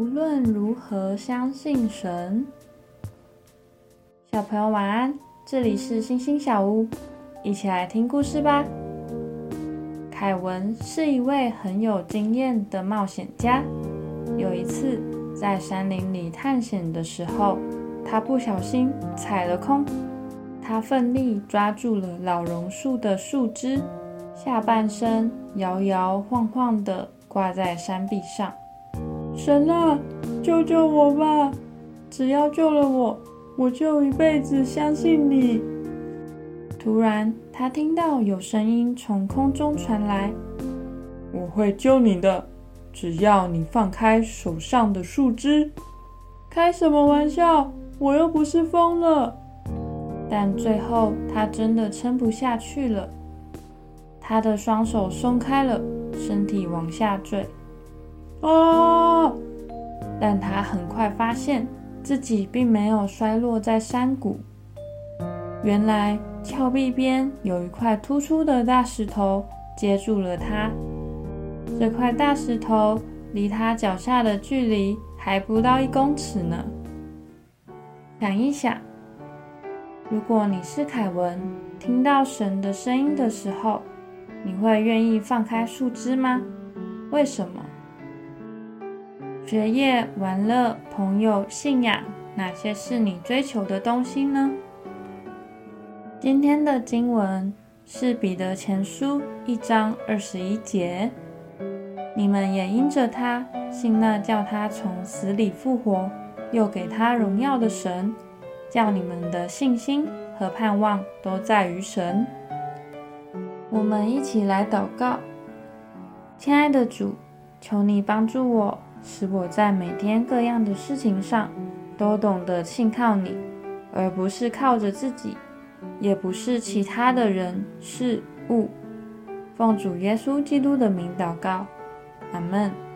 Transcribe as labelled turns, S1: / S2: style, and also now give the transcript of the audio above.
S1: 无论如何相信神。小朋友晚安，这里是星星小屋，一起来听故事吧。凯文是一位很有经验的冒险家。有一次在山林里探险的时候，他不小心踩了空。他奋力抓住了老榕树的树枝，下半身摇摇晃晃地挂在山壁上。神啊，救救我吧！只要救了我，我就一辈子相信你。突然，他听到有声音从空中传来：“
S2: 我会救你的，只要你放开手上的树枝。”
S1: 开什么玩笑？我又不是疯了。但最后，他真的撑不下去了。他的双手松开了，身体往下坠。啊！但他很快发现自己并没有摔落在山谷。原来峭壁边有一块突出的大石头接住了他。这块大石头离他脚下的距离还不到一公尺呢。想一想。如果你是凯文，听到神的声音的时候，你会愿意放开树枝吗？为什么？学业、玩乐、朋友、信仰，哪些是你追求的东西呢？今天的经文是彼得前书一章二十一节。你们也因着他信那叫他从死里复活，又给他荣耀的神。叫你们的信心和盼望都在于神。我们一起来祷告，亲爱的主，求你帮助我，使我在每天各样的事情上都懂得信靠你，而不是靠着自己，也不是其他的人事物。奉主耶稣基督的名祷告，阿门。